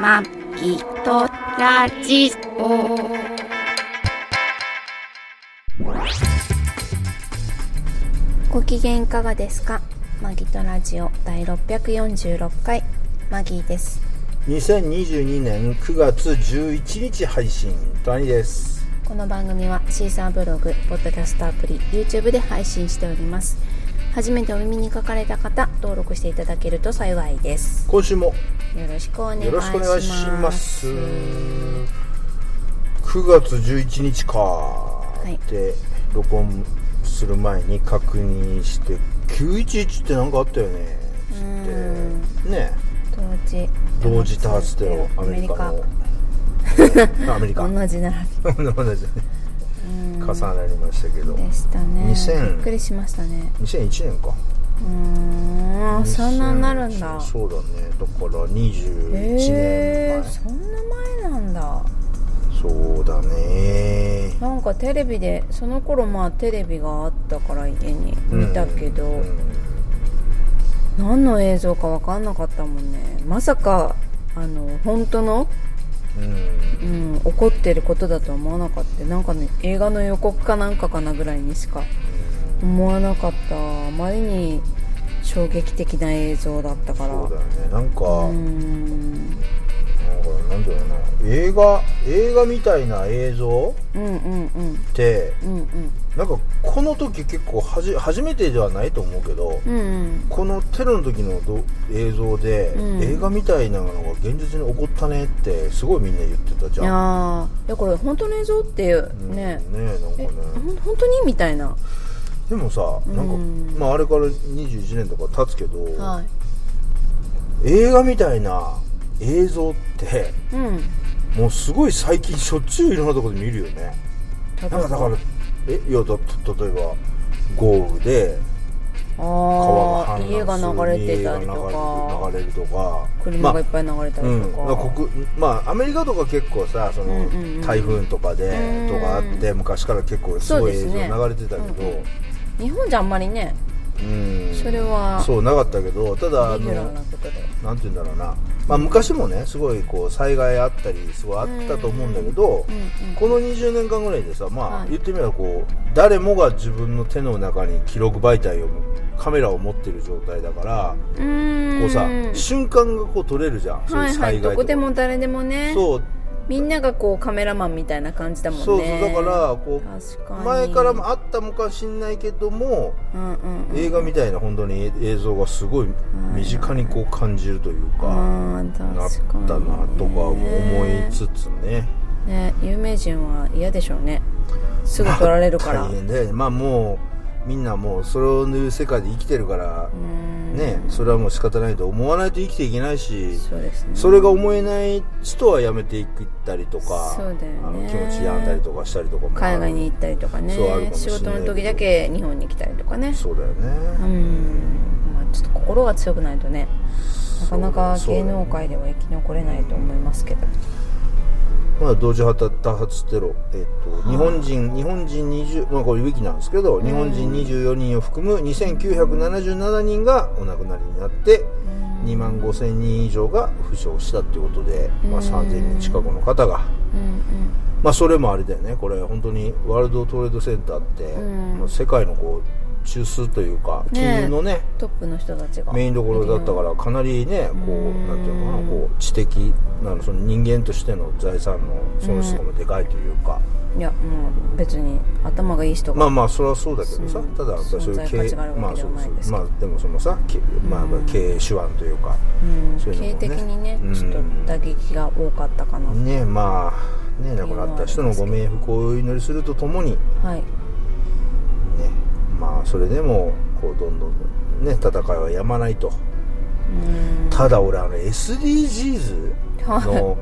まきとラジオ。ご機嫌いかがですか？マギとラジオ第646回。マギーです。2022年9月11日配信。トニーです。この番組はシーサーブログ、ポッドキャストアプリ、YouTube で配信しております。初めてお耳に書かれた方登録していただけると幸いです。今週もよろしくお願いします。よろしくお願いします。9月11日か。い。って録音する前に確認して911って何かあったよね。ってね。同時。同時多発テロアメリカの。アメリカ。同じ並 同じ。ね重なりましたけど。びでしたね。2000びっくりしましたね。2001年かうーんそんなになるんだ。そうだね。だから21年前、えー、そんな前なんだ。そうだね。なんかテレビでその頃まあテレビがあったから家に見たけど、うん。何の映像か分かんなかったもんね。まさかあの本当の、うん。うん、起こってることだとは思わなかった。なんかね映画の予告かなんかかなぐらいにしか思わなかった。あまりに衝撃的な映像だったから。そうだよね。なんか、うん。なんかなんだろうな。映画映画みたいな映像うんうんうん。ってうんうん。なんかこの時結構はじ初めてではないと思うけど、うんうん。このテロの時のど映像で、うん。映画みたいなのが現実に起こったねってすごいみんな言ってたじゃん。ー。いやこれ本当の映像っていううん。ね、ねなんかえね本当にみたいなでもさなんか、うんまああれから21年とか経つけど、はい。映画みたいな映像ってうん。もうすごい最近しょっちゅういろんなところで見るよね。例えば？なんかだからえいやだ例えば豪雨で川が家が流れてたりとか。流れるとか。車がいっぱい流れたりうん、とか、まあ国まあアメリカとか結構さその、うんうんうん台風とかでうんとかあって昔から結構すごい映像流れてたけどうん日本じゃあんまりねうん。それはそうなかったけどただあのなんて言うんだろうな、まあ、昔もねすごいこう災害あったりすごいあったと思うんだけど、この20年間ぐらいでさまあ、はい。言ってみればこう誰もが自分の手の中に記録媒体をカメラを持ってる状態だからうこうさ瞬間がこう撮れるじゃん、そうはい。いうはいど災害とか。こでも誰でもね。そうみんながこうカメラマンみたいな感じだもんね。そうそうだからこう前からもあったもかしんないけどもうんうんうん。映画みたいな本当に映像がすごい身近にこう感じるというかあーなったなとか思いつつね。ね有名人は嫌でしょうね。すぐ撮られるから。大変だよねまあもうみんなもうそれをいう世界で生きてるからうん。ねそれはもう仕方ないと思わないと生きていけないしそうですね。それが思えない人はやめていったりとかそうだよね。あの気持ち病んだりとかしたりとかも海外に行ったりとかね。そうあるか仕事の時だけ日本に来たりとかね。そうだよね。うん。まあちょっと心が強くないとねなかなか芸能界では生き残れないと思いますけどまあ、同時多発テロ、えっと、日本人、日本人20、まあ、これウィキなんですけど、日本人24人を含む2977人がお亡くなりになって、2万5千人以上が負傷したということで、まあ、3000人近くの方が、うんまあ、それもあれだよね、これ、本当にワールドトレードセンターって、ん。もう世界のこう中枢というか、ね金融のね、トップの人たちが。メインどころだったからかなりねこううん。なんていうのかなこう知的なのその人間としての財産の損失とかもでかいというか、いやもう別に頭がいい人が、まあまあそれはそうだけどさうん。ただそういう存在価値があるわけではないですけどまあそうそうまあでもそのさけまあ経営手腕というかうう経営的にねうん。ちょっと打撃が多かったかな、ねまあね亡くなった人のご冥福をお祈りするとともにねはいまあそれでもこうどんどんね戦いはやまないと。うん。ただ俺あの SDGs の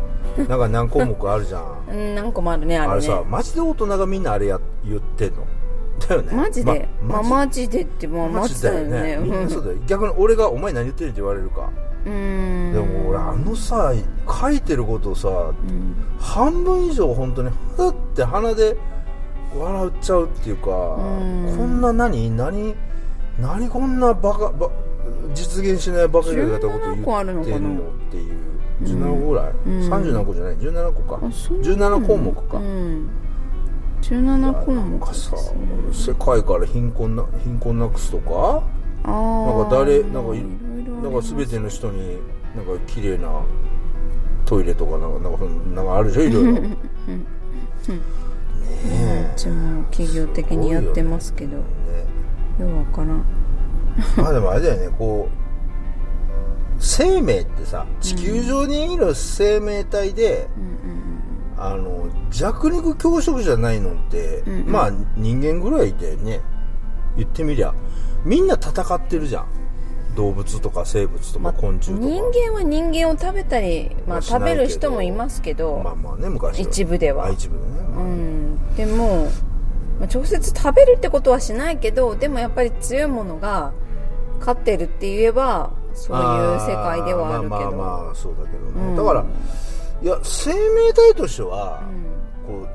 なんか何項目あるじゃん。うん何個もあるねあれね。あれさマジで大人がみんなあれや言ってんの？だよね。マジで、まあ、まマジでってまあマジだよね。みんなそうだよ。逆に俺が「お前何言ってる?」って言われるか。うん。でも俺あのさ書いてることさうん。半分以上本当にふって鼻で笑っちゃうっていうかん。こんな何何何こんなバカバ実現しないバカげたこと言17個あるのかな？ってんのっていう。17個ぐらい、うん。30何個じゃない？17個か。あそんな17項目か、うん。17項なん目かさ世界から貧困な貧困なくすとか？あー。なんか誰なんかいいろいろありなんかます全ての人になんか綺麗なトイレとかなんかなんかなんかあるでしょ？いろいろ ね。えうちも企業的にやってますけど。よねうわからん。まあでもあれだよねこう生命ってさ地球上にいる生命体で、あの弱肉強食じゃないのって、うんうん。まあ人間ぐらいでね。言ってみりゃ。みんな戦ってるじゃん動物とか生物とか昆虫とか、人間は人間を食べたり、まあ、食べる人もいますけど、まあまあね昔は。一部では。あ一部でね、うん、でも、まあ、直接食べるってことはしないけどでもやっぱり強いものが勝ってるって言えばそういう世界ではあるけど。まあまあまあそうだけどね、うん。だからいや生命体としては、こ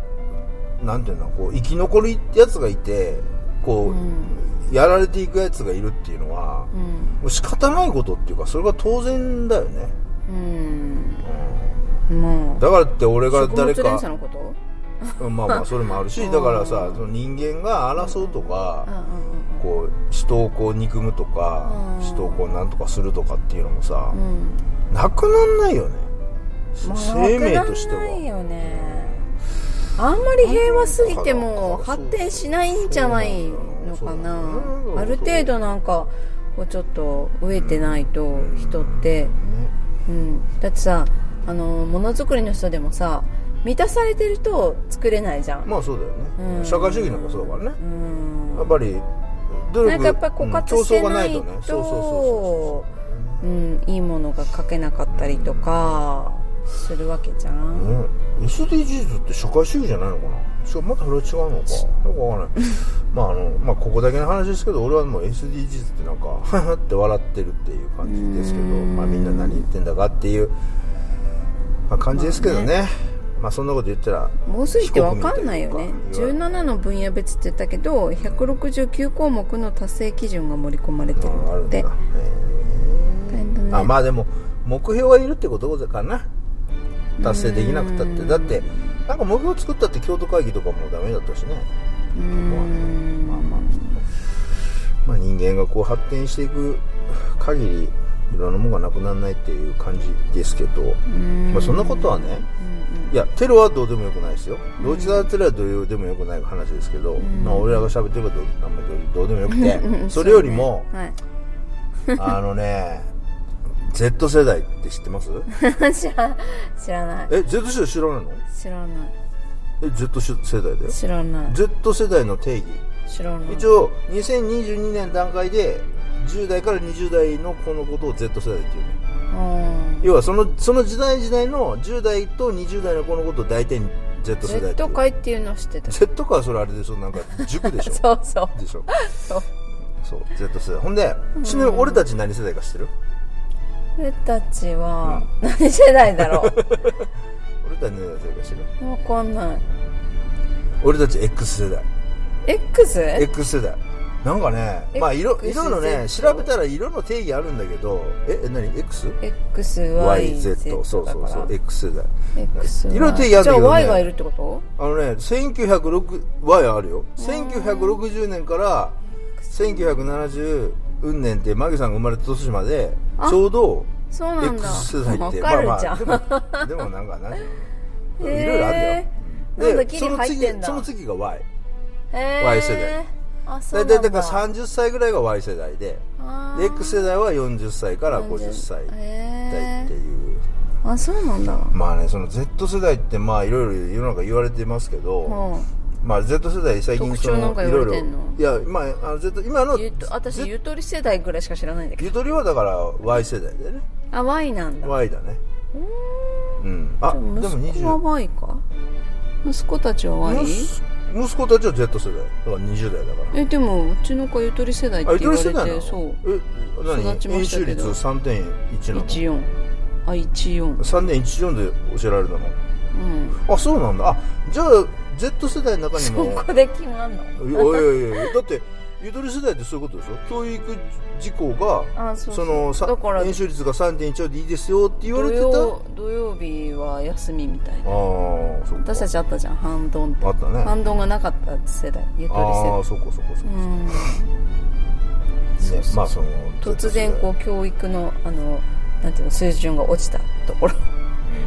うなんていうのこう生き残るやつがいてこう、うんやられていくやつがいるっていうのは、うん。もう仕方ないことっていうかそれが当然だよね、うん。まあだからって俺が誰か鎖のこと？まあまあ それもあるしうんだからさその人間が争うとか、うんうんこう人をこう憎むとか、うん。人をこうなんとかするとかっていうのもさ、なくなんないよね、まあ生命としては。ないよね。あんまり平和すぎても発展しないんじゃないのかな。ねある程度なんかこうちょっと飢えてないと人って、ね。うん、だってさあのものづくりの人でもさ満たされてると作れないじゃん、まあそうだよね、うん。社会主義なんかそうだからね。うん。やっぱり努力なんかやっぱり枯渇してないと、うん競争がないとね。そうそうそう。うん、いいものが書けなかったりとかするわけじゃん、ね、SDGs って社会主義じゃないのかな？違うまたそれは違うのか。よくわかんない。まああのまあここだけの話ですけど俺はもう SDGs ってなんかははって笑ってるっていう感じですけどうん。まあみんな何言ってんだかっていう、まあ、感じですけどね,、まあそんなこと言ったらもうすぎてわかんないよね。四国みたいな17の分野別って言ったけど169項目の達成基準が盛り込まれてるうんあるんね。あまあでも目標がいるってことかな達成できなくたって。だってなんか目標作ったって京都会議とかもダメだったしね。まあまあまあ。人間がこう発展していく限りいろんなものがなくならないっていう感じですけど、うん。まあ、そんなことはねいやテロはどうでもよくないですよ。同時多発テロはどうでもよくない話ですけど、ん。まあ、俺らが喋ってることはあんまりどうでもよくうんてうん。それよりも、そうねあのね Z 世代って知ってます？はい、知ら知らない。え Z 世代知らないの？知らない。え Z 世代だよ。知らない。Z 世代の定義。知らない。一応2022年段階で10代から20代の子のことを Z 世代っていうね。うん。要はそのその時代時代の10代と20代の子のことを大体 Z 世代 Z う。会っていうの知ってた。Z かはそれあれでしょ。なんか塾でしょ。そうそう。でしょ。そう。そう Z 世代。ほんでちなみに俺たち何世代か知ってる？俺たちは何世代だろ 俺たち何世代か知ってるうわかんない。俺たち X 世代。X? X 世代。なんかねまあ色色のね調べたら色の定義あるんだけどええ何？X? XYZ そうそうそう X 世代。X 色の定義あるんだけどね。じゃあ Y がいるってこと？あのね1906 Y あるよ。1960年から1970運年ってマギさんが生まれた年まであちょうどそうなんだ。X 世代ってわかるじゃん、まあまあでも でもなんかな。んていろいろあるんだよなんだギリその次その次が Y Y 世代。大体だ。から30歳ぐらいが Y 世代で X 世代は40歳から50歳っていう。ー。あそうなんだ。まあねその Z 世代ってまあいろいろ世の中言われてますけど、うんまあ Z 世代最近そのいろいろ。いやまああの Z 今の私ゆとり世代ぐらいしか知らないんだけど。ゆとりはだから Y 世代だよね。あ Y なんだ。Y だね。うん。あでも息子は20 Y か？息子たちは Y? 息息子たちは Z 世代。だから20代だから。えでもうちの子ゆとり世代って言われとり世代なの？てそう。え何？育ちま円したけど。周率3.1なの？14あ14 3.14で教えられたの？うん。あそうなんだ。あじゃあ Z 世代の中にそもこで決まんの？いやいやいやだってゆとり世代ってそういうことでしょ？教育事項があそうそう。のさだから円周率が3.14でいいですよって言われてた。あ土曜土曜日は休みみたいな。私たちあったじゃん半ドンってあったね。半ドンがなかった世代。ゆとり世ああ代そこそこそこ、うんねそうそうまあその突然こう教育のあのなんていうの水準が落ちたところ。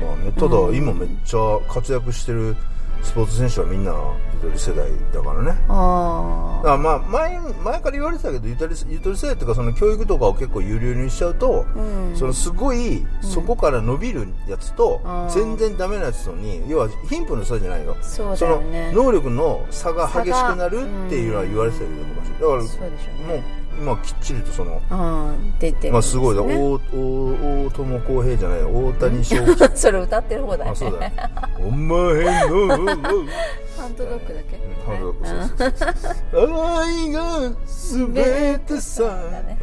まあね、ただうん今めっちゃ活躍してるスポーツ選手はみんなゆとり世代だからね。だあからまあ前前から言われてたけどゆとりゆとり世代っていうかその教育とかを結構有料にしちゃうと、あうん。そのすごいそこから伸びるやつと、全然ダメなやつとに要は貧富の差じゃないよ。そうその能力の差が激しくなるっていうのは言われてたけど昔だからそうでしょうもうね今きっちりとそのああ出てまあすごいだ、大大大友康平じゃない大谷翔平 それ歌ってる方だよあそうだ。ねお前のハンドドッグだけ？ハンドドッグ。そうそうそう愛が全てさ。だね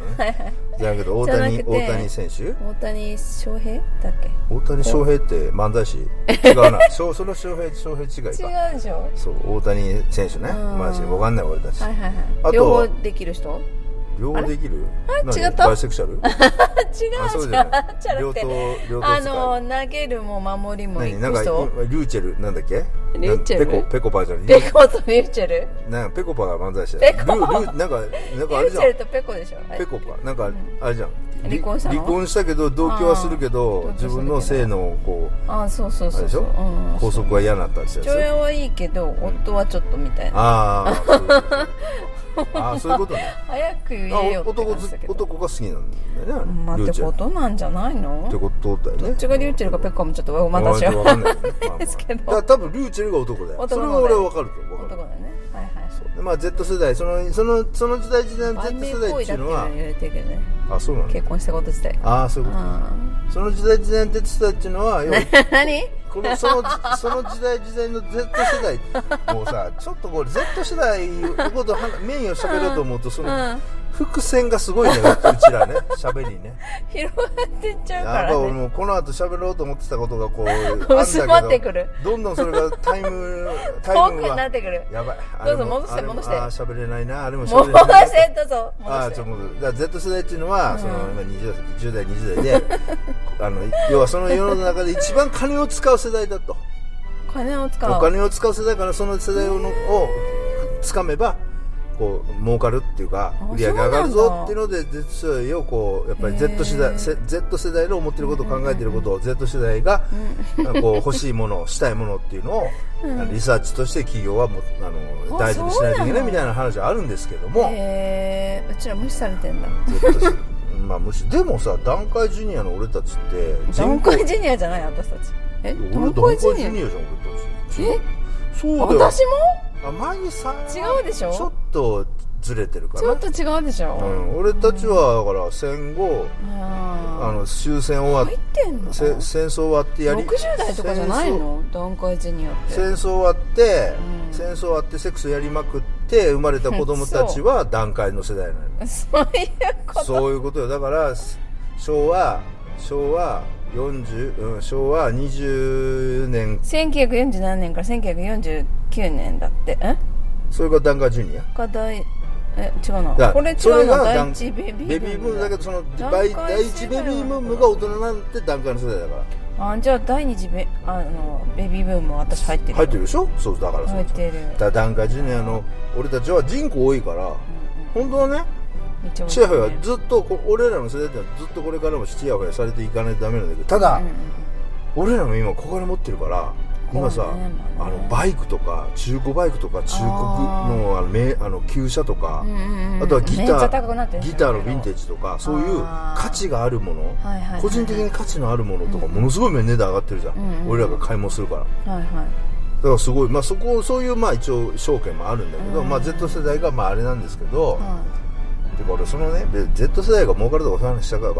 じゃなくて大谷大谷選手？大谷翔平？だっけ大谷翔平って漫才師？違うな。そその翔平翔平違いか。違うでしょ。そう大谷選手ね。うん。マジわかんない俺たち。はいはいはい。あと両方できる人？両方できる？何違った？バイセクシャル？違うあそう違う。両あの投げるも守りもリューチェル？なんだっけ？リューチェル？ペコペコパじゃんペコとリューチェル？なんかペコパが漫才師だペコ？ルールーなんかなんリュかあれじゃん。ーチェルとペコでしょ？ペコパなんかあれじゃん。離婚したの？離婚したけど同居はするけあどー。自分の性のこああそうそううあれでしょ？そうそううん。拘束が嫌になったってやつ？父親はいいけど夫はちょっとみたいな。ういうことああ そういうことね。早く言あえよ男男が好きなんだよね。まあってことなんじゃないの？ってことだよね。どっちがリューチェルかペコもちょっとまたわ私はわかんない。よね まあまあ。ですけど。だから多分リューチェルが男だよ。男それは俺は分かると分かる男だよね。はいはいでまあ Z 世代そのそのその時代時代の売 Z 名世代っていうのは。あそうなんだ。結婚したこと自体。ああそういうことあその時代時代の Z 世代っていうのは 何？このそのその時代時代の Z 世代もうさちょっとこれ Z 世代のことはメインを喋ろうと思うとそのうん。伏線がすごいねうちらね。喋りね。広がってっちゃうかやっぱ俺らねもうこの後喋ろうと思ってたことがこう薄まってくるどんどんそれがタイム タ遠くイムがになってくる。やばい。どうぞ戻して戻して。あー喋れないなあれも戻喋れないしてどうぞあ戻して。あちょっと戻る。だから Z 世代っていうのは、うん。その今 20, 10代20代であの要はその世の中で一番金を使う世代だと。金を使う。お金を使う世代からその世代をつかめばこう儲かるっていうかあ売り上げ上がるぞっていうので Z 世代をこうやっぱり Z 世代せ Z 世代の思ってることを考えてることを Z 世代がこう欲しいものしたいものっていうのをうん。リサーチとして企業はもあのあ大事にしないといけないみたいな話はあるんですけども。うちら無視されてんだ。Z 世代まあむしでもさ団塊ジュニアの俺たちって団塊ジュニアじゃない私たち。え？団俺団塊ジュニアじゃん俺たち。え？そうだよ。私も？あ前にさ違うでしょ？ちょっとずれてるかな。ちょっと違うでしょ、うん、俺たちはだから戦後ああの終戦終わっ入ってんの？せ戦争終わってやり60代とかじゃないの？団塊ジュニアって。戦争戦争終わって、うん。戦争終わってセックスやりまくって生まれた子供たちは団塊の世代なの そういうこと。そういうことよ。だから昭和昭和40、うん、昭和20年。1947年から1949年だって。え？それが団塊ジュニア？が大え違うなこれ違うな第一ベビーブーム。ベビーブームだけどその団第一ベビーブームが大人になって団塊の世代だから。あじゃあ第二次ベあのベビーブームは私入ってる入ってるでしょ？そうだからそう。入ってる。だから団塊ジュニアの俺たちは人口多いから本当はねちゃ多いチヤホヤずっとこ俺らの世代ってのはずっとこれからもチヤホヤされていかないとダメなんだけどただ、うんうん俺らも今小金持ってるから今さ、あね。あのバイクとか中古バイクとか中古のあのめあの旧車とか、うんうんうんあとはギターるギターのヴィンテージとかそういう価値があるもの、はいはいはい個人的に価値のあるものとかものすごい値段上がってるじゃん、うんうん俺らが買い物するから。はいはい。だからすごい、まあ、そこそういうまあ一応証券もあるんだけど、うんまあ、Z 世代がまああれなんですけど、はてか俺そのねで Z 世代が儲かるとかそういう話したから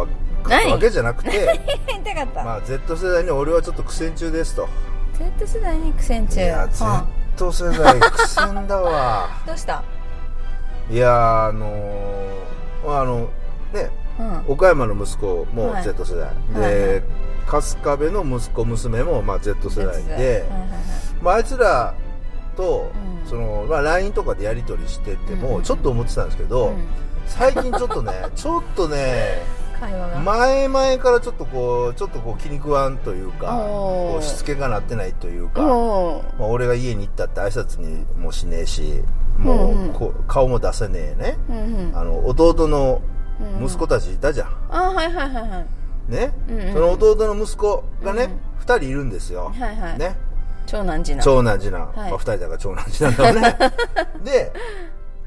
わけじゃなくて まあ Z 世代に俺はちょっと苦戦中ですと Z 世代に苦戦中。いやは Z 世代苦戦だわ。あ どうした？いやあのーまああのねうん。岡山の息子もはい。Z 世代、はいはい。で春日部の息子娘もまあ Z 世代で、はいはいはい。まあ、あいつらと、うん。そのまあ、LINE とかでやり取りしててうんうんもちょっと思ってたんですけど、うん。最近ちょっとねちょっとね会話が。前々からちょっとこうちょっとこう気に食わんというかこうしつけがなってないというか、おまあ、俺が家に行ったって挨拶にもしねえしもうんうん。うこう顔も出せねえね、うんうん。あの弟のうん息子たちいたじゃん、あはいはいはいはい。ね、うんうん。その弟の息子がね、うん二2人いるんですよ、はいはい。ね？長男次男。長男次男、はい。まあ、2人だから長男次男だよね。で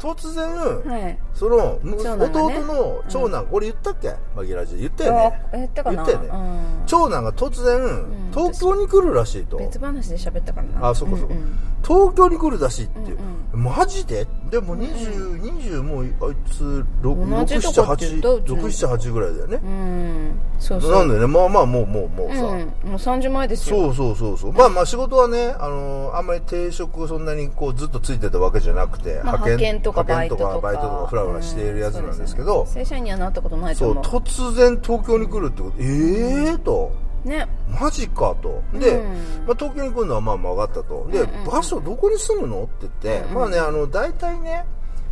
突然、はい。その弟の長男、これ言ったっけ？マギラジで。言ったよね。あ言ったかな？言ったよね。うん。長男が突然、ん東京に来るらしいと。別話で喋ったからな。あそこそこうんうん。東京に来るらしいって、うんマジで？でも20、20もうあいつ同じとこって言ったうち678ぐらいだよね、うん。そうそう。なんでねまあまあもうもうもうさ、うん。もう3時前ですよ。そうそうそうそう。まあまあ仕事はねあのあんまり定職そんなにこうずっとついてたわけじゃなくて、まあ派遣とかバイトとか。バイトとかフラフラしているやつなんですけど、うん。ね。正社員にはなったことないとそう。思う突然東京に来るってこと。ええー、とね。マジかと。で、うん。まあ、東京に来るのはまあまあ分かったと。で、うんうん場所どこに住むのって言って、うんうん。まあねあの大体ね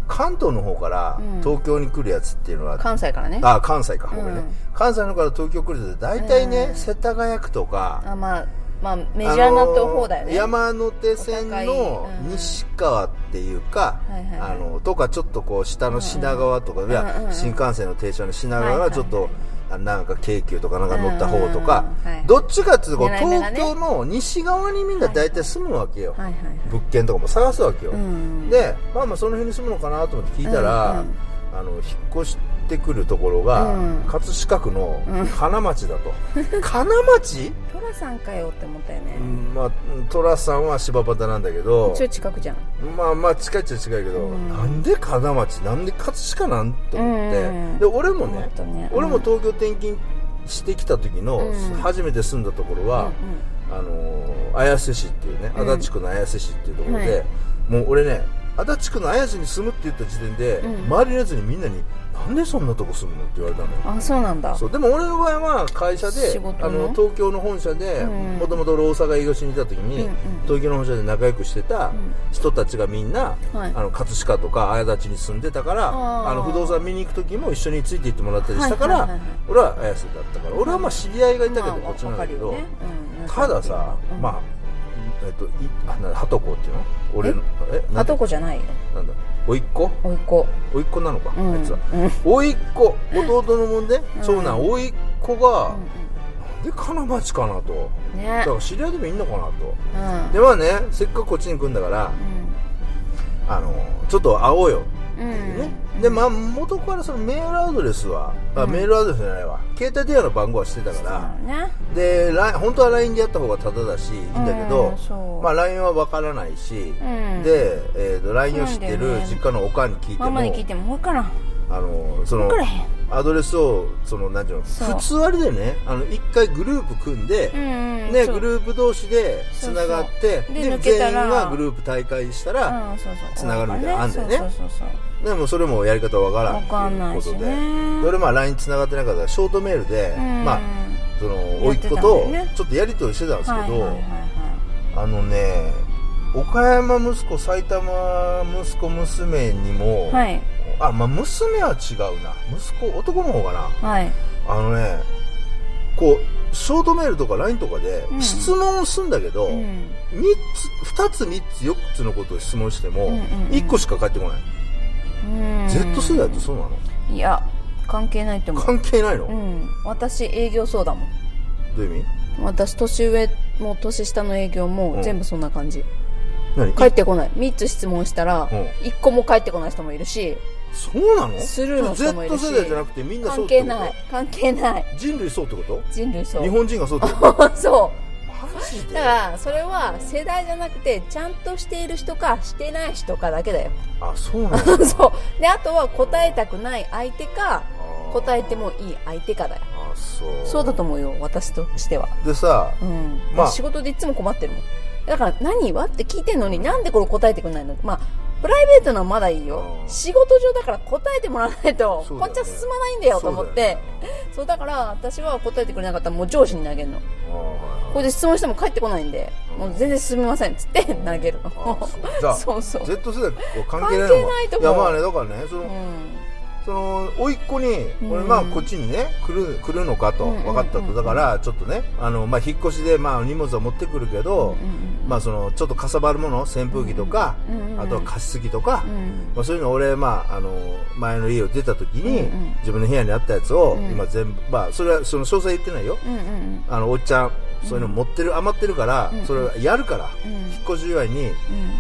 関東の方からうん。東京に来るやつっていうのは、関西からね。あ関西か、ごめんね。うん。関西の方から東京来るやつ大体ね、うん。世田谷区とかあまあまあメジャーなと方だよね、山手線のうん西側っていうか、はいはいはい。あのとかちょっとこう下の品川とか、いや、うんうん新幹線の停車の品川がちょっと、はいはい。あなんか京急とかなんか乗った方とか、どっちかっていうと東京の西側にみんな大体住むわけよ、物件とかも探すわけよ、うんでまあまあその辺に住むのかなと思って聞いたら、あの引っ越してくるところが、うん。葛飾区のうん。金町だと、金町？トラさんかよって思ったよね、うんまあ寅さんは柴又なんだけど。ちょい近くじゃん。まあまあ近いっちゃ近いけど、うん。なんで金町？なんで葛飾なん？と思って、うん。で俺もね俺も東京転勤してきた時の、うん。初めて住んだところは、あのー綾瀬市っていうねうん。足立区の綾瀬市っていうところで、はい。もう俺ね足立区の綾瀬に住むって言った時点で、うん。周りのやつにみんなに「なんでそんなとこ住むの?」って言われたのよ。うんあそうなんだ。そう。でも俺の場合は会社で仕事の？あの東京の本社でうん。もともと大阪営業しにいた時に、うんうん東京の本社で仲良くしてた人たちがみんな、はい。あの葛飾とか綾立に住んでたからあー。あの不動産見に行く時も一緒について行ってもらったりしたから、はいはいはいはい。俺は綾瀬だったから俺はまあ知り合いがいたけど、まあこっちなんだけど、わかるよね。うん。たださ、うん。まあえっといあなはとこっていうの？俺のえ？はとこじゃないよ。なんだ？おいっ子おいっ子おいっ子なのか、うん。あいつは。うん。おいっ子弟のもんで長男うんおいっ子が、うんで金町かなと。うんね。だから知り合いでもいいのかなと。うん。でまあねせっかくこっちに来るんだからあのちょっと会おうよね、でまあ元からそのメールアドレスは、あうん。メールアドレスじゃないわ。携帯電話の番号はしてたから、ね。で本当は LINE でやった方がタダだしいいんだけど、うんまあ、LINE は分からないし、うん。で、えーと LINE を知ってる実家のおかんに聞いてもママに聞いても分からんあのそのアドレスをそのなんていうの普通あれでね。あの一回グループ組んで、うんうんね、グループ同士でつながってで全員がグループ大会したら、つながるみたいなのあんだよね。でもそれもやり方わからんということで。で俺まあ LINE つながってなかったらショートメールで、うん。まあその甥っ子とよね。ちょっとやり取りしてたんですけど、はいはいはいはい。あのね岡山息子埼玉息子娘にも、はい。あまあ娘は違うな。息子男の方かな。はい。あのねこうショートメールとか LINE とかでうん。質問をするんだけど、うん。三つ2つ3つ4つのことを質問しても、うんうんうん。1個しか返ってこない、うん。Z 世代ってそうなの？いや関係ないと思う。関係ないの、どうん。私営業そうだもん。ういう意味？私年上も年下の営業うん。も全部そんな感じ、何帰ってこない。3つ質問したらうん。1個も帰ってこない人もいるしそうなの？スルーの人もいるし Z 世代じゃなくてみんなそう関係ない。関係ない。人類そうってこと？人類そう。日本人がそうってこと？そう。だからそれは世代じゃなくてちゃんとしている人かしてない人かだけだよ。あそうなんだ そう。であとは答えたくない相手か答えてもいい相手かだよ。あそう。そうだと思うよ私としては。でさうん。まあ。仕事でいつも困ってるもんだから何は？って聞いてんのになんでこれ答えてくんないの？まあプライベートのはまだいいよ。うん。仕事上だから答えてもらわないと、ね。こっちは進まないんだよと思って。そうだから私は答えてくれなかったらもう上司に投げるの。これで質問しても返ってこないんで、もう全然進みませんっつって投げるの。あそう。そう Z 世代関係ないの関係ないと思ういやまあねだからねその、うんその甥っ子に、うん。俺まあこっちにね来る来るのかと分かったと。だからちょっとねあの、まあ、引っ越しでまあ荷物は持ってくるけど、まあそのちょっとかさばるもの扇風機とか、あとは加湿器とか、うんまあ、そういうの俺、まあ、あの前の家を出た時に、自分の部屋にあったやつを、うん。今全部まあそれはその詳細言ってないよ。あのおっちゃんそういうの持ってる、余ってるから、うん。それやるから、うん。引っ越し祝いに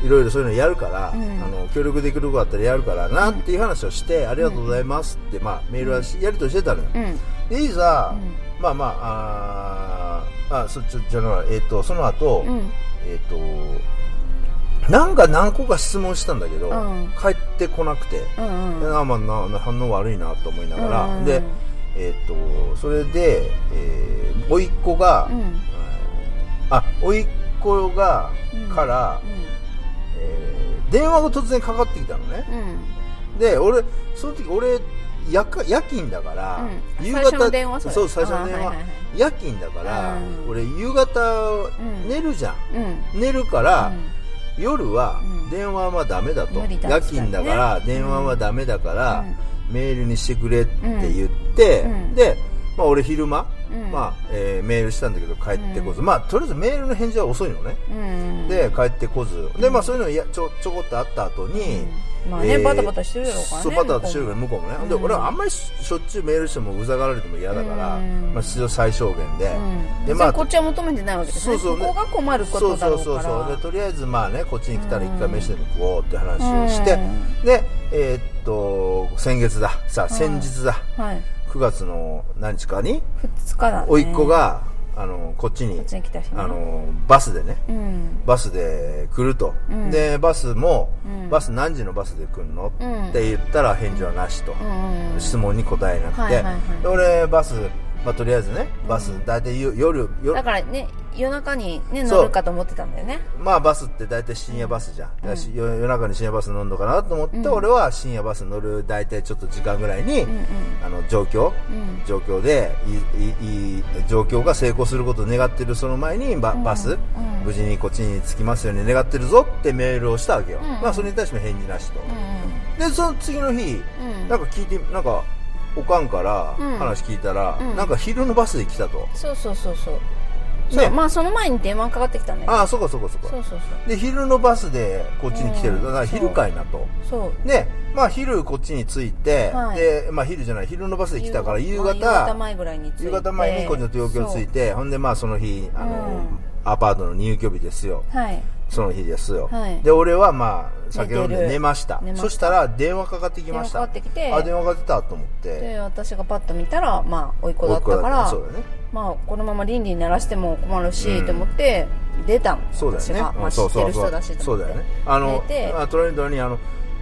うん。いろいろそういうのやるから、うん。あの協力できることだったらやるからなっていう話をして、ありがとうございますって、まあ、メールはしやりとりしてたのよ、うん。でいざ、うん。まあまああーあそっちじゃないえっ、とその後、うん。えっ、となんか何個か質問したんだけど、うん。帰ってこなくて、うんうん。あまあなな反応悪いなと思いながら、うん。でえっ、とそれで、えー、甥っ子が、うんあ甥っ子が、うん。から、えー電話が突然かかってきたのね。うん。で俺その時俺夜か夜勤だから、うん。夕最初の電話そう最初の電話、あはいはいはい。夜勤だから、うん。俺夕方ん。寝るじゃん、うん。寝るから、うん。夜はうん。電話はダメだと、夜勤だから電話はダメだから、うん。メールにしてくれって言って、うん。で、まあ、俺昼間、うんまあえーメールしたんだけど帰ってこず、まあとりあえずメールの返事は遅いのね、うん。で帰ってこず。でまあそういうのやちょちょこっとあった後に、まあねえーバタバタしてるだろうからねそうバタバタしてるから向こうもね、うんで俺はあんまりししょっちゅうメールしてもうざがられても嫌だから、うん。まあ、必要最小限で、うん。でまあこっちは求めてないわけですね。そうそう。ねここが困るこそうとだろそううから。そうそうでとりあえずまあねこっちに来たら一回うん飯でも食おうって話をして、うん。でえーっと先月だ。さあい。先日だ、はい9月の何日かに2日だね。甥っ子があのこっちにこっちに来たしね。あのバスでねうん。バスで来ると、うん。でバスも、うん。バス何時のバスで来るの、うん。って言ったら返事はなしと、うんうん質問に答えなくて、はいはいはい。で俺バス、まあ、とりあえずねバス、大体夜夜夜だからね夜中にね乗るかと思ってたんだよね。まあバスって大体深夜バスじゃん、だからし夜夜中に深夜バス乗るのかなと思って、うん。俺は深夜バス乗る大体ちょっと時間ぐらいに、うんうん。あの状況うん。状況でいいいい状況が成功することを願ってるその前にババス、うん。無事にこっちに着きますように願ってるぞってメールをしたわけよ、うん。まあそれに対しても返事なしと、うでその次の日、んうん。なんか聞いてなんかおかんからうん。話聞いたら、うん。なんか昼のバスで来たと、そうそうそうそう。ね。そうまあその前に電話かかってきたんだよああそこそこそこそうそうそう。で昼のバスでこっちに来てる、うん。だから昼かいなと。そう。でまあ昼こっちに着いて、はい。でまあ昼じゃない昼のバスで来たから夕方夕方前ぐらいに着いて。夕方前にこっちの東京着いてほんでまあその日あの、うん。アパートの入居日ですよ。そうはいその日ですよ、はい。で俺はまあ酒飲んで寝ました。そしたら電話かかってきました。電話かかってきて。あ電話かかってたと思って。で私がパッと見たらまあ甥っ子だったからそうだよね。まあこのまま倫理に鳴らしても困るし、うん。と思って出たの。そうだよね。まあ、知ってる人だしそうだよね。あのトレンドにあの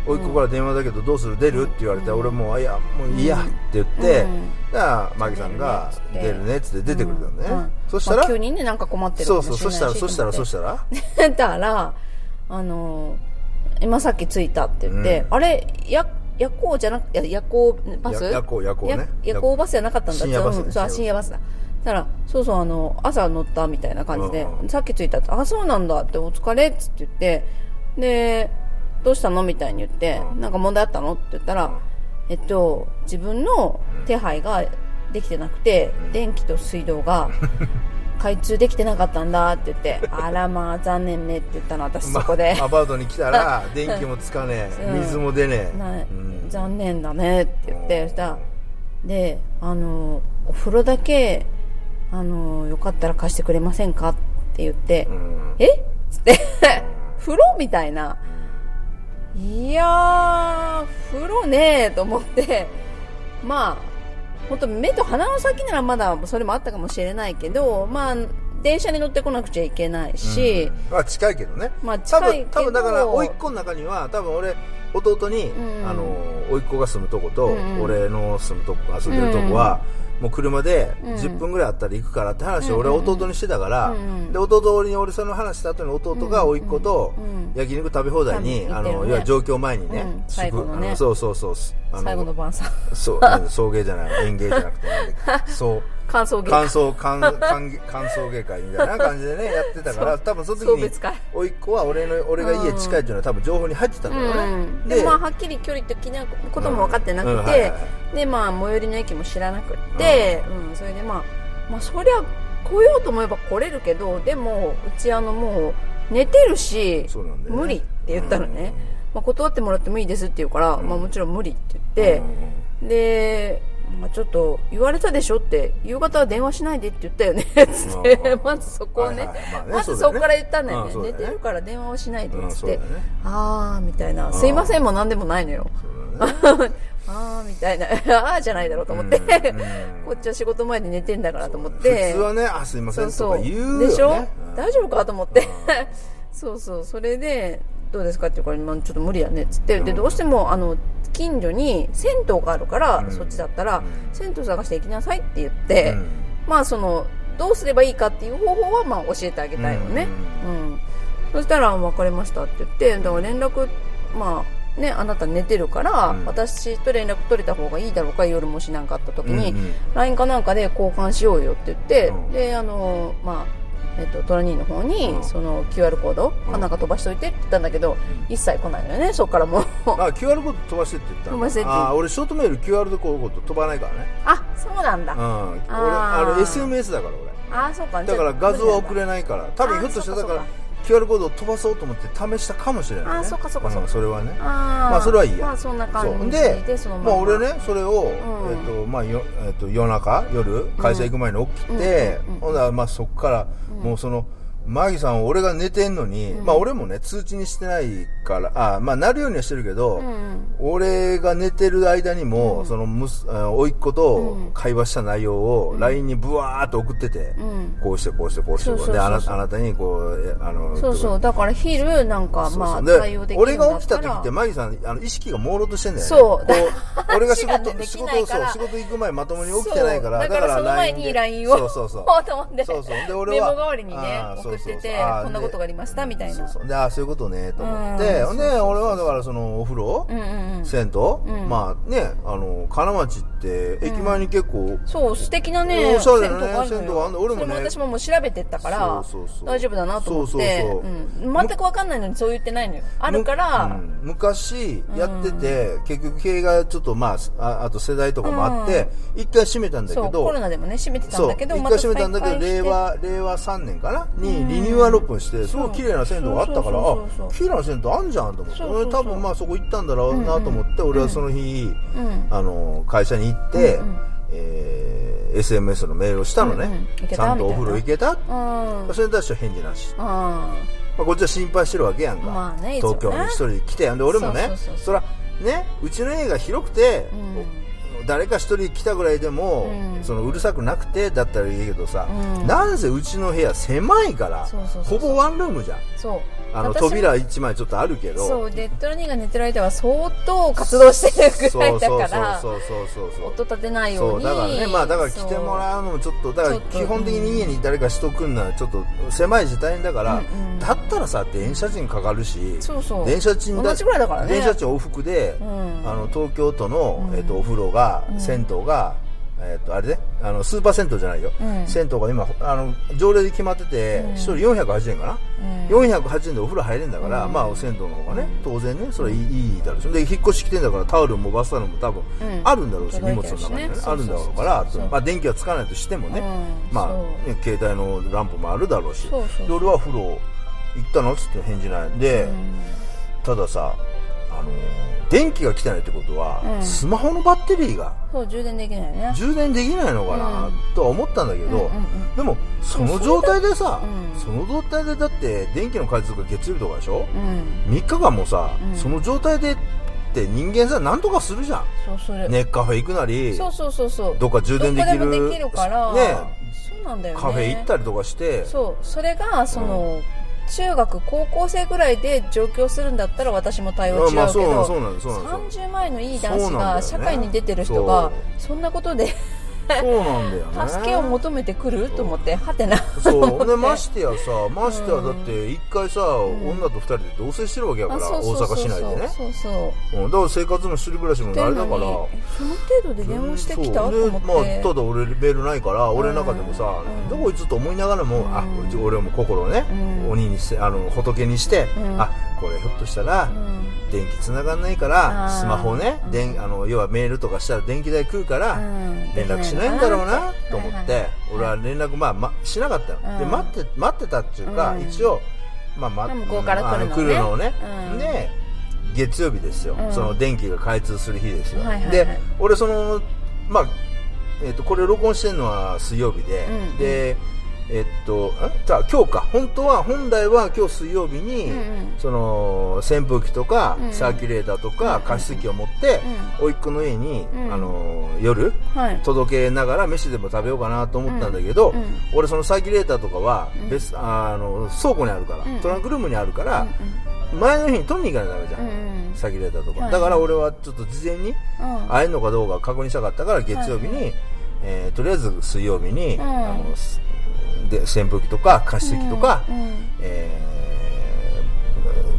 甥っ子から電話だけどどうする？出る？って言われて、俺もういやもういいやって言って、うん。だからマギさんが出出るねっつって出てくれたのね、そしたら、まあ急にねなんか困ってるそうそうそししたらそしたらそしたら？たらあの今さっき着いたって言って、うん。あれや夜行じゃなくて夜行バス？や夜行夜行ね。や夜行バスじゃなかったんだ。深夜バスうんそうあ深夜バスだ。たらそうそうあの朝乗ったみたいな感じで、うん。さっき着いたってあそうなんだってお疲れっつって言ってでどうしたの？みたいに言って、うんなんか問題あったの？って言ったら、うん。えっと自分の手配ができてなくて、電気と水道が 開通できてなかったんだって言ってあらまあ残念ねって言ったの私そこで、まアパートに来たら 電気もつかねえうん。水も出ねえ、うん。残念だねって言っうん。てそしたらであのお風呂だけあのよかったら貸してくれませんかって言って、うん。えっ？つって 風呂みたいないやー風呂ねーと思って。まあ本当目と鼻の先ならまだそれもあったかもしれないけどまあ電車に乗ってこなくちゃいけないし、まあ近いけどね。まあ多近いけど。分多分だから甥っ子の中には多分俺弟に、うん。あの甥っ子が住むとこと、うんうん。俺の住むとこあ住んでるとこは、もう車でうん。10分ぐらいあったら行くからって話を俺は弟にしてたから、で弟に俺その話した後に弟が甥っ子とうん焼肉食べ放題に、あのいわゆる上京前にね、うん。最後のそうそうそう。あ最後の晩餐。そう送迎じゃない園芸じゃなくて そう感想芸感想感感感想芸会みたいな感じでねやってたから多分その時に甥っ子は俺の俺が家近いっていうのは多分情報に入ってたんだよね、うん、でまあはっきり距離的なことも分かってなくて、でまあ最寄りの駅も知らなくって、うん。それでまあまあそりゃ来ようと思えば来れるけどでもうちあのもう寝てるし、無理って言ったのね、まあ、断ってもらってもいいですって言うから、まあ、もちろん無理って言って、で、まあ、ちょっと言われたでしょって夕方は電話しないでって言ったよね。つってうんまずそこをね,、はいはい。まあねまずそこから言ったんだよね,、ね寝てるから電話をしないでうんっつって、そうだよね。あーみたいな。すいませんも何でもないのよ。あーみたいな。あーじゃないだろうと思って、うんこっちは仕事前で寝てんだからと思って。普通はねあすいませんとか言うよね。でしょ、うん。大丈夫かと思って。そうそう。それでどうですかって言うから、まあ、ちょっと無理やねっつって。でどうしてもあの近所に銭湯があるから、うん。そっちだったら、うん。銭湯探して行きなさいって言って、うん。まあそのどうすればいいかっていう方法はまあ教えてあげたいのね、うん。そしたら「分かりました」って言ってだから連絡まあねあなた寝てるから、うん。私と連絡取れた方がいいだろうか夜もしなんかあった時に、うんうん。LINE かなんかで交換しようよって言って、うん。であのまあえっと、トラニーの方に、うん。その QR コードうん。かなんか飛ばしといてって言ったんだけど、一切来ないのよねそっからもう。あ QR コード飛ばしてって言ったの飛ばしてって。あ俺ショートメール QR コード飛ばないからね。あそうなんだ、うん。俺あー。あれ SMS だからあそうか。俺だから画像は送れれないから。多分ひょっとしたらだからあ QR コードを飛ばそうと思って試したかもしれないね。あそっかそっかそっか。うんそれはね。あまあそれはいいや。まあそんなそ感じう。ででそのまあ俺ねそれを、ん。えっとまあよえっと夜中夜会社行く前に起きて、うんほんならまあそこから、もうそのマギさん俺が寝てんのに、うん。まあ俺もね通知にしてないからあまあなるようにはしてるけど、うんうん。俺が寝てる間にも、うん。そのむすあ甥っ子とうん。会話した内容を LINE にブワーっと送ってて、うん。こうしてこうしてこうしてそうそうそうであなあなたにこうえあのそうそう。だから昼なんかまあで対応できる俺が起きた時ってマギさんあの意識が朦朧としてんだよね。そう。こう俺が仕事 仕事そう仕事行く前まともに起きてないからだからその前に LINE をそうそうそう。と思って。そうそう。で俺はメモ代わりにね送っててそうそう。そうあーこんなことがありましたみたいな。そうそう。であーそういうことねと思っうん。てで俺はだからそのお風呂うんうんうん。銭湯うん。まあねあの金町って駅前に結構そう素敵なねおしゃれなね銭湯があるの俺もね私ももう調べてったからそうそうそう。大丈夫だなと思って。そうそうそう。うん。全く分かんないのにそう言ってないのよ。あるから、うん。昔やってて、結局経営がちょっとまあああと世代とかもあって一、回閉めたんだけどコロナでもね閉めてたんだけど一回閉めたんだけど令和令和3年かな？にリニューアルオープンしてすごい綺麗な銭湯があったからあ綺麗な銭湯あんじゃんと思って。俺多分まあそこ行ったんだろうなと思って、俺はその日、うん。あの会社に行って、うんうん。えー SMS のメールをしたのね、うんうん。ちゃんとお風呂行けたうん。それに対しては返事なし、うん。まあ、こっちは心配してるわけやんか、まあね東京に一人で来てで俺もねそらねうちの家が広くて、誰か一人来たぐらいでも、うん。そのうるさくなくてだったらいいけどさ、うん。なんせうちの部屋狭いからほぼワンルームじゃん。そうあの扉一枚ちょっとあるけど。そうでトラニーが寝てる間は相当活動してるぐらいだからそうそうそうそうそう音立てないよそううにだからねまあだから来てもらうのもちょっとだから基本的に家に誰か人来るのはちょっと狭い時代だから、うんうん。だったらさ電車賃かかるしそうそう。電車賃同じぐらいだからね。電車賃往復で、うん。あの東京都の、うん。えっとお風呂が、うん。銭湯がえっとあれねあのスーパー銭湯じゃないよ、うん。銭湯が今あの条例で決まっててうん。一、人480円かな、うん。408円でお風呂入れんだから、うん。まあ銭湯の方がね当然ねそれはいい,、だろうし。で引っ越し来てんだからタオルもバスタオルも多分うん。あるんだろうし、荷物の中にね。そうそうそうあるんだろうからまあ電気はつかないとしてもね、うん。まあね、携帯のランプもあるだろうし。そうそうで俺は風呂行ったの？っつって返事ない。で、うん。たださあの電気が来てないってことは、うんスマホのバッテリーがそう充電できないよね。充電できないのかな、うん。とは思ったんだけど、うんうんうん。でもその状態でさ、うん。その状態でだって電気の回数が月曜日とかでしょ、うん。3日間もさ、うん。その状態でって人間さ何とかするじゃん。そうするネッカフェ行くなりそうそうそうそう。どっか充電できるどこでもできるからねそうなんだよね。カフェ行ったりとかしてそう。それがその、中学高校生ぐらいで上京するんだったら私も対応違うけまあそうなんどそうなんですそうなん。です30前のいい男子が社会に出てる人がそんなことでそうなんだよね。助けを求めてくると思ってはてな。そう。でましてやさましてやだって一回さ、女と二人で同棲してるわけやから大阪市内でね。そうそうう。ん、だから生活も一人暮らしもあれだから。その程度で電話してきたと思って、でまあ、ただ俺メールないから俺の中でもさ、うん。どこいつと思いながらも、あ俺も心をね、うん。鬼にしてあの仏にして、うん。あこれひょっとしたら、うん。電気繋がんないからスマホね、うん電あの要はメールとかしたら電気代食うから、うん。連絡しないんだろうなと思って、俺は連絡、まあま、しなかったの、うん。で待って待ってたっていうか、うん。一応、まあま向こうから来るのね。あ来るのをね、うん。で月曜日ですよ、うん。その電気が開通する日ですよ、で俺そのまあえっとこれ録音してるのは水曜日で、うん。でえっとんじゃあ今日か。本当は本来は今日水曜日に、うんうん。その扇風機とか、うんサーキュレーターとか、うん加湿器を持って、甥っ子の家に、うん。あの夜はい。届けながら飯でも食べようかなと思ったんだけど、うんうん。俺そのサーキュレーターとかはうん。別、あの倉庫にあるから、うんトランクルームにあるから、う前の日に取りに行かないとダメじゃん、んうんサーキュレーターとか、はい。だから俺はちょっと事前にうん。会えるのかどうか確認したかったから月曜日に、はいえーとりあえず水曜日に、ん。あのすで扇風機とか加湿器とか、うんえー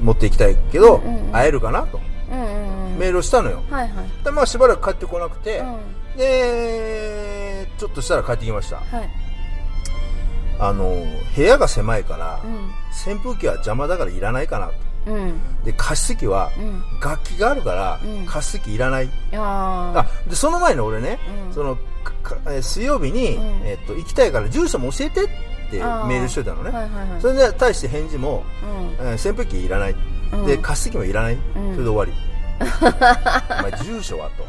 持っていきたいけど、うんうんうん。会えるかなと。うんうんうん。メールをしたのよ、はいはい。でまあしばらく帰ってこなくて、うん。でちょっとしたら帰ってきました。はい。あの部屋が狭いから、うん。扇風機は邪魔だからいらないかなとうん。で加湿器はうん。楽器があるから、うん。加湿器いらない。ああでその前に俺ね、うん。その水曜日に、うん。えっと行きたいから住所も教えてってメあー。ールしてたのね、それで対して返事も、うん。えー扇風機いらない、うん。で加湿器もいらない、ん。それで終わり。お前住所は？と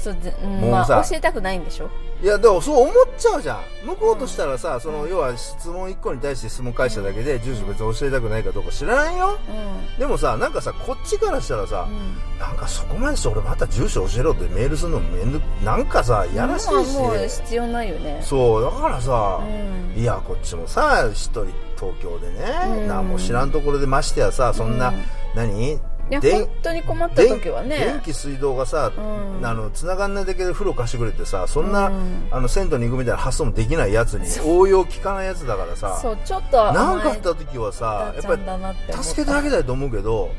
そうで、うんもうさ。まあ教えたくないんでしょ？いやでもそう思っちゃうじゃん。向こうとしたらさ、その要は質問1個に対して質問返しただけで、住所別に教えたくないかどうか知らないよ。うん。でもさなんかさこっちからしたらさ、うん。なんかそこまでして俺また住所教えろってメールするのめんどなんかさやらしいし、まあもう必要ないよね。そうだからさ、うん。いやこっちもさ一人東京でね、うん。なんも知らんところでましてやさそんな、うん。何？いや電本当に困った時はね。電気水道がさ、うん。あの繋がんないだけで風呂貸してくれてさそんな、うん。あの銭湯に行くみたいな発想もできないやつに応用効かないやつだからさそうちょっと何かあった時はさやっぱり助けてあげたいと思うけど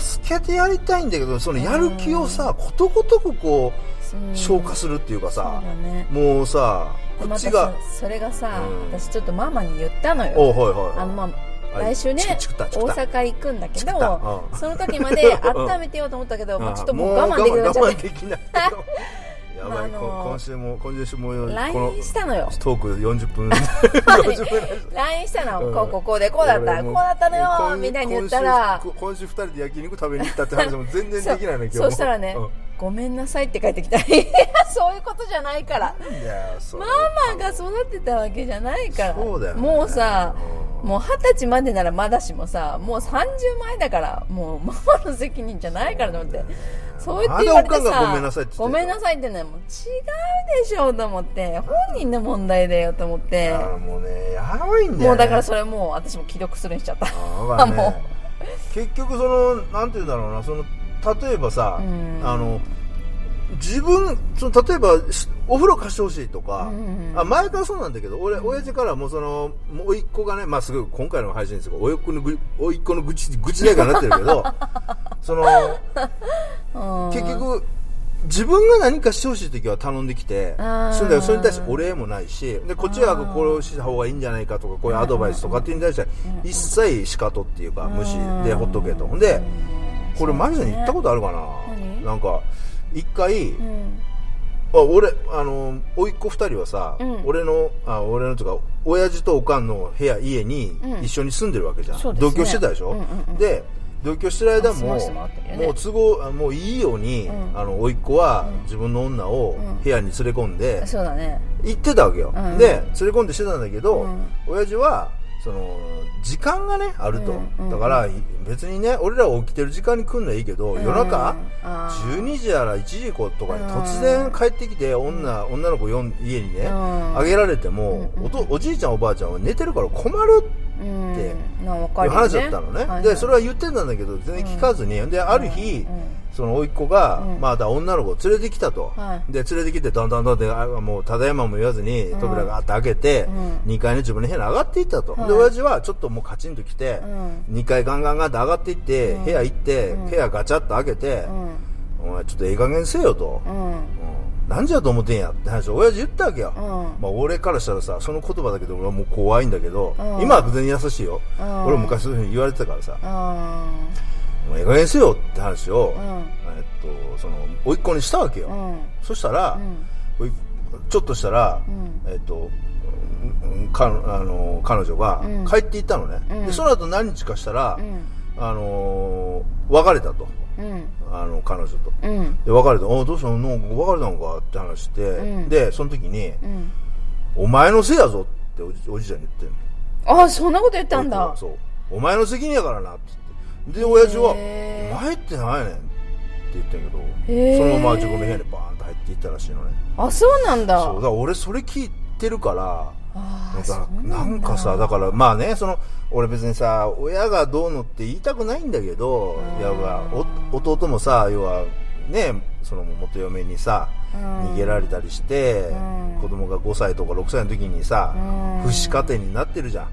助けてやりたいんだけどそのやる気をさことごとくこう消化するっていうかさだ、ね。もうさこっちがそそれがさ、うん。私ちょっとママに言ったのよ。はいはいあのまあはい来週ね大阪行くんだけどうん。その時まで温めてようと思ったけど、まあ、ちょっともう我慢できなくなっちゃってやばい、今週も今週も LINE したのよ。トーク40分40分 LINE したの、うん。こうこうこうでこうだった。こうだったのよ今みたいに言ったら。今週今週二人で焼肉食べに行ったって話も全然できないの今日そうしたらね、うん。ごめんなさいって帰ってきたいや そういうことじゃないから。なんだよそれ。ママが育てたわけじゃないから。そうだよね。もうさうんもう二十歳までならまだしもさもう30前だからもうママの責任じゃないからと思って。そう言って言われてさごめんなさいって言ってたごめんなさいってねもう違うでしょと思って。本人の問題だよと思って。もうねやばいんだよ、ね、もうだからそれもう私も既読するにしちゃった。あーだからもね結局そのなんて言うんだろうなその例えばさ、うん。あの自分その例えばしお風呂貸してほしいとか、うんあ前からそうなんだけど俺、親父からもうそのもう甥っ子がねまあすごい今回の配信ですけど甥っ子のぐ甥っ子の愚痴愚痴代からなってるけど そのうん。結局自分が何かしてほしい時は頼んできてそれだそれに対してお礼もないしでこっちはこれをした方がいいんじゃないかとかこういうアドバイスとかっていうに対して一切しかとっていうか無視でほっとけと。ほん。でこれマリさんに言ったことあるかな？何？なんか一回うん。あ俺あの甥っ子二人はさ、うん。俺のあ俺のとか親父とおかんの部屋家にうん。一緒に住んでるわけじゃん、そうですね。同居してたでしょ、うんうんうん。で同居してる間ももう都合あもういいように、うん。あの甥っ子はうん。自分の女をうん。部屋に連れ込んでそうだね。行ってたわけよ、うん。で連れ込んでしてたんだけど、うん。親父はその時間がねあると、うんうんだから別にね俺ら起きてる時間に来るのはいいけど、夜中うんあー。12時やら1時とかにうん。突然帰ってきて女,、女の子家にね、うん。あげられても、うんおとおじいちゃんおばあちゃんは寝てるから困るうん。っていう話だったのね、でそれは言ってたんだけど全然聞かずに、である日、うんその甥っ子が、うん。まだ女の子を連れてきたと、はい。で連れてきてどんどんどんであもうただいまも言わずに扉がガーッと開けて、うん。2階の自分の部屋に上がっていったと、はい。で親父はちょっともうカチンと来て、うん。2階ガンガンガンって上がっていって、うん。部屋行って、うん。部屋ガチャッと開けて、うん。お前ちょっとええ加減せよと、うん。うん。なんじゃと思ってんやって話を親父言ったわけよ、うん。まあ、俺からしたらさその言葉だけど俺はもう怖いんだけど、うん。今は全然優しいよ、うん。俺も昔そういうふうに言われてたからさ、あもうええ加減せよって話を、ーうん。えっと、その甥っ子にしたわけよ、うん。そしたら、うん。ちょっとしたら、うん。えっとうんかあの彼女がうん。帰っていったのね、うん。でその後何日かしたら、うん。あのー別れたと。うん。あの彼女と。うん。で別れた「おどうしたの？なんか別れたのか?」って話して、うん。でその時にうん「お前のせいやぞ」っておじおじちゃんに言ってんの。あそんなこと言ったんだ。そう。お前の責任やからなってで親父はへー「お前って何やねん」って言ってんけどそのまま自分の部屋にバーンと入っていったらしいのね。あそうなんだ。そうだから俺それ聞いてるからなんかさだからまあねその俺別にさ親がどうのって言いたくないんだけどやお弟もさ要はねその元嫁にさうん。逃げられたりしてうん。子供が5歳とか6歳の時にさうん。不死家庭になってるじゃん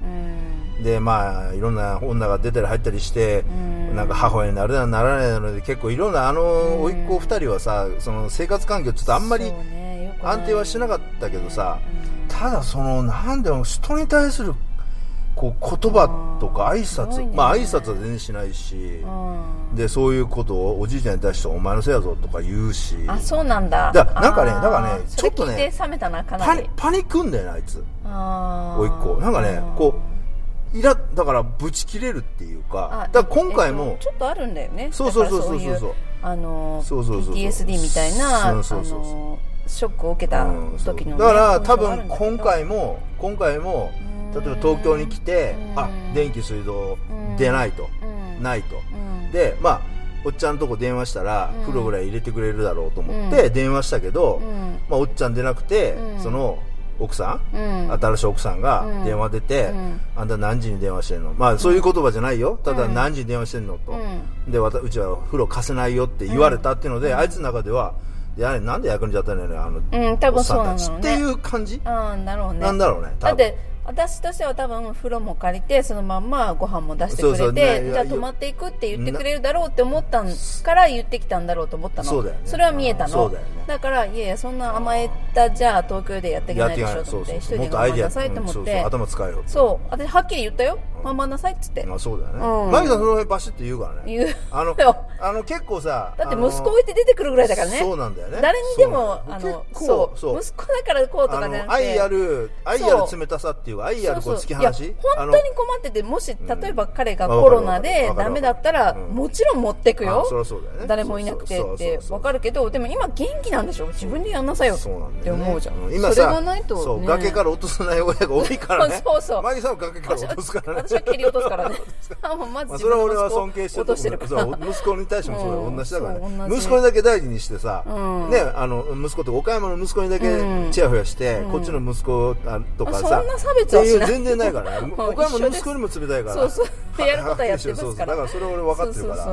でまあいろんな女が出たり入ったりしてうん。なんか母親になるなならないので結構いろんなあのん。甥っ子2人はさその生活環境ちょっとあんまり安定はしなかったけどさうん。ただそのなんだろう人に対するこう言葉とか挨拶、ね。まあ挨拶は全然しないし、うん。でそういうことをおじいちゃんに対してお前のせいやぞとか言うし。あそうなんだ。だなんかねだからねちょっとねパニックんだよねあいつ。あー。甥っ子。なんかねこうイラだからブチ切れるっていうかあだから今回も、えっとちょっとあるんだよね。そうそうそうそうそう。いあのそうそうそうそう。PTSD みたいなそうそうそうショックを受けた時のね、だから多分今回も今回も例えば東京に来てうん。あ電気水道うん。出ないとうん。ないと。うん。でまあおっちゃんとこ電話したらうん。風呂ぐらい入れてくれるだろうと思って電話したけど、うん。まあ、おっちゃん出なくて、うん。その奥さん、うん。新しい奥さんがうん。電話出て、うん。あんた何時に電話してんの？まあそういう言葉じゃないよ。ただうん何時に電話してんのと、うん。でわたうちは風呂貸せないよって言われたっていうので、あいつの中ではいやなんで役に立ったのよねあの、うん多分おっさんたちそうなのねっていう感じ、うんだろうね。なんだろうねだって私としては多分風呂も借りてそのまんまご飯も出してくれてじゃあ泊まっていくって言ってくれるだろうって思ったんから言ってきたんだろうと思ったのそうだよね。れは見えたの？そうだよね。からいやいやそんな甘えたじゃあ東京でやっていけないでしょと思って一人で頑張んなさいと思って。頭使えよ。そう。私はっきり言ったようん頑張んなさいっつって。まあそうだよね、うん。マギさんその辺バシッて言うからね。言う。あの よあの結構さだって息子置いて出てくるぐらいだからね。そうなんだよね。誰にでもあのそう。そう。息子だからこうとかあじゃなくて。の愛ある愛ある冷たさっていうか愛あるこう突き放し。本当に困っててもし例えば彼がコロナでダメだったらうん。もちろん持ってくよ。あそりゃそうだよね。誰もいなくてって分かるけどでも今元気なんでしょ？自分でやんなさいよ。そうなんって思うじゃん。今さそれがないとそうね崖から落とさない親が多いからね。そうそうマギさんは崖から落とすからね。私 は蹴り落とすからね。まずまあ、それは俺は尊敬してる息子に対してもそれうん。同じだからね。息子にだけ大事にしてさ、うん。ねあの息子と岡山の息子にだけうん。チヤホヤして、うん。こっちの息子あとかさそんな差別はしない。全然ないからね。う ん岡山の息子にも冷たいから。そうそう。やることはやってますから。だからそれ俺分かってるから。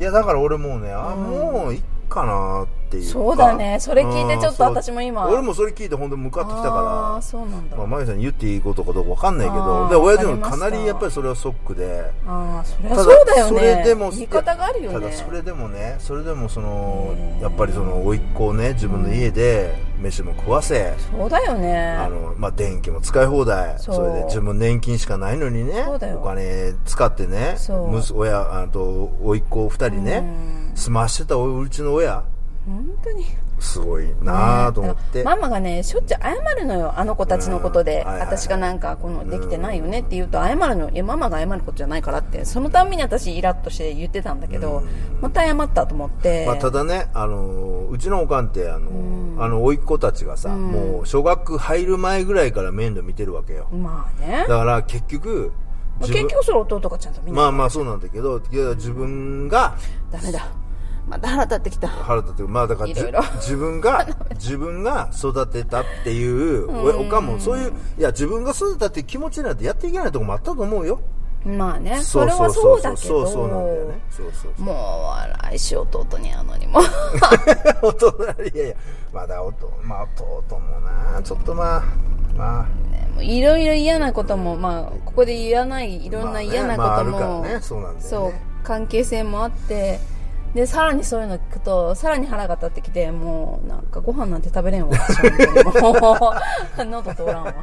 いやだから俺もうねあ、うんもういっかな。っていうか。そうだね。それ聞いてちょっとうん私も今。俺もそれ聞いて本当に向かってきたあかーそうなんだ。らまあ、マギさんに言っていいことかどうか分かんないけどで親父もかなりやっぱりそれはショックで。ああそりゃただそうだよね。それでも言い方があるよね。ただそれでもねそれでもそのねやっぱりその甥っ子をね自分の家で飯も食わせ、そうだよね。あのまあ、電気も使い放題それで自分年金しかないのにねそうだよ。お金使ってね親あと甥っ子二人ねうん。済ましてたおうちの親本当に。すごいなぁと思って、ねママがねしょっちゅう謝るのよ。あの子たちのことで、私がなんかこのできてないよねって言うと謝るの。いやママが謝ることじゃないからって。そのたんびに私イラッとして言ってたんだけど、うん。また謝ったと思って、まあ、ただね、あのうちのおかんってあの、ん。あの甥っ子たちがさ、うん。もう小学入る前ぐらいから面倒見てるわけよ。まあね。だから結局まあ結局それ弟がちゃんと見まあまあそうなんだけど自分がダメだまた腹立ってきた。腹立ってまあだからじいろいろ。自分が自分が育てたっていううん。おおかんもそういういや自分が育てたっていう気持ちになってやっていけないとこもあったと思うよ。まあね。それはそうだけど。そうそうなんだよね。そうそうそうもう来週弟に会うのにも。弟いやいや。まだ弟まあ弟もな。ちょっとまあまあ。いろいろ嫌なこともまあここで言わないいろんな嫌なことも、まあねまあね。そうね。そう関係性もあってでさらにそういうの聞くとさらに腹が立ってきてもうなんかご飯なんて食べれんわ 喉通らんわ。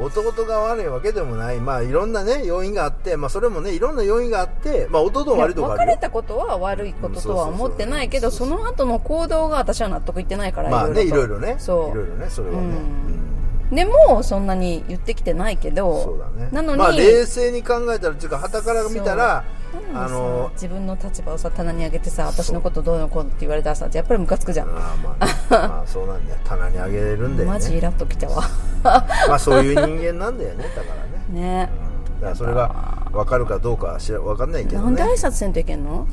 弟が悪いわけでもない。まあいろんなね要因があってまあそれもねいろんな要因があってまあ弟も悪いと別れたことは悪いこととは思ってないけどその後の行動が私は納得いってないからまあねいろいと。ろね。そう。いろいろねそれはね、うん。うん。でもそんなに言ってきてないけどそうだね。なのに、まあ冷静に考えたらっていうか旗から見たらああの自分の立場をさ棚に上げてさ私のことどうのこうのって言われたらさやっぱりムカつくじゃん、ああまあ、ね、まあそうなんだよ。棚にあげれるんだよね。マジイラっときたわ。まあそういう人間なんだよねだからね、ね。うん、だからそれが分かるかどうかは知ら分かんないけどね。なんで挨拶せんといけんの？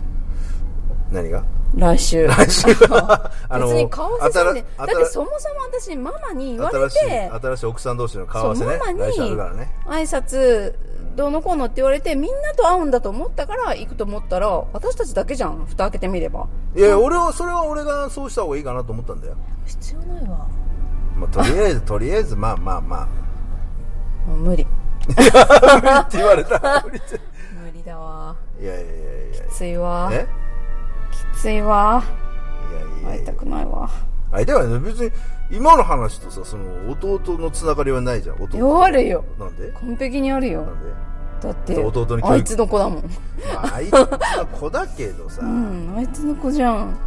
何が？来週。来週。は あの別に顔合わせせんでだ新ってそもそも私ママに言われて。新しい奥さん同士の顔合わせね。ママに来週あるからね。挨拶どうのこうのって言われてみんなと会うんだと思ったから行くと思ったら私たちだけじゃん。蓋開けてみれば。いや俺はそれは俺がそうした方がいいかなと思ったんだよ、必要ないわ。まあ、とりあえず とりあえずまあまあまもう無理。あって言われた。無理って無理だわ。いやいやいやいや。きついわ。え？きついわ。いやいやいや。会いたくないわあいたわね別に今の話とさその弟のつながりはないじゃん。弟いやあるよ。なんで？完璧にあるよ。なんで？だって弟にあいつの子だもん。まああいつは子だけどさ、うまんあいつの子じゃん。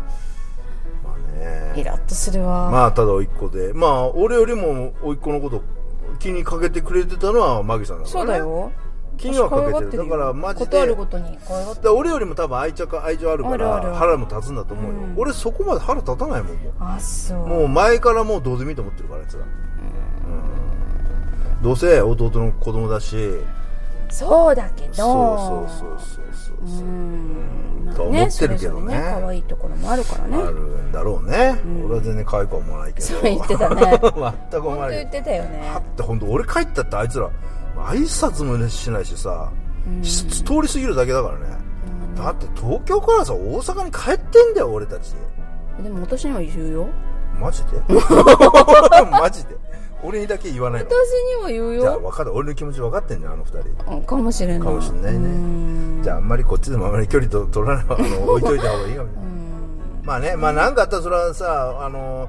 あね。イラッとするわ、まあただ甥っ子で。まあ俺よりも甥っ子のこと気にかけてくれてたのはマギさんだから、ね、そうだよ気にはかけてる。だからマジで。俺よりも多分愛着愛情あるから腹も立つんだと思うよ、うん。俺そこまで腹立たないもんもあそう。うもう前からもうどうでもいいと思ってるからあいつら、うん。どうせ弟の子供だし。そうだけど。そうそうそうそう。そうん。まあと思ってるけどね。可愛いところもあるからね。あるんだろうね、俺は全然可愛くは思わないけど。そう言ってたね。全く思わない。言ってたよね。はって本当俺帰ったってあいつら挨拶もしないしさ、し通り過ぎるだけだからね、だって東京からさ大阪に帰ってんだよ俺たち。でも私には言うよ。マジで？マジで？俺にだけ言わないの。私には言うじゃあよ分かった。俺の気持ち分かってんじゃんあの二人。うんかもしれない。かもしれないね。うん。じゃああんまりこっちでもあんまり距離と取らないあの置いといた方がいいかもしれない。うん。まあねまあ何かあったらそれはさあの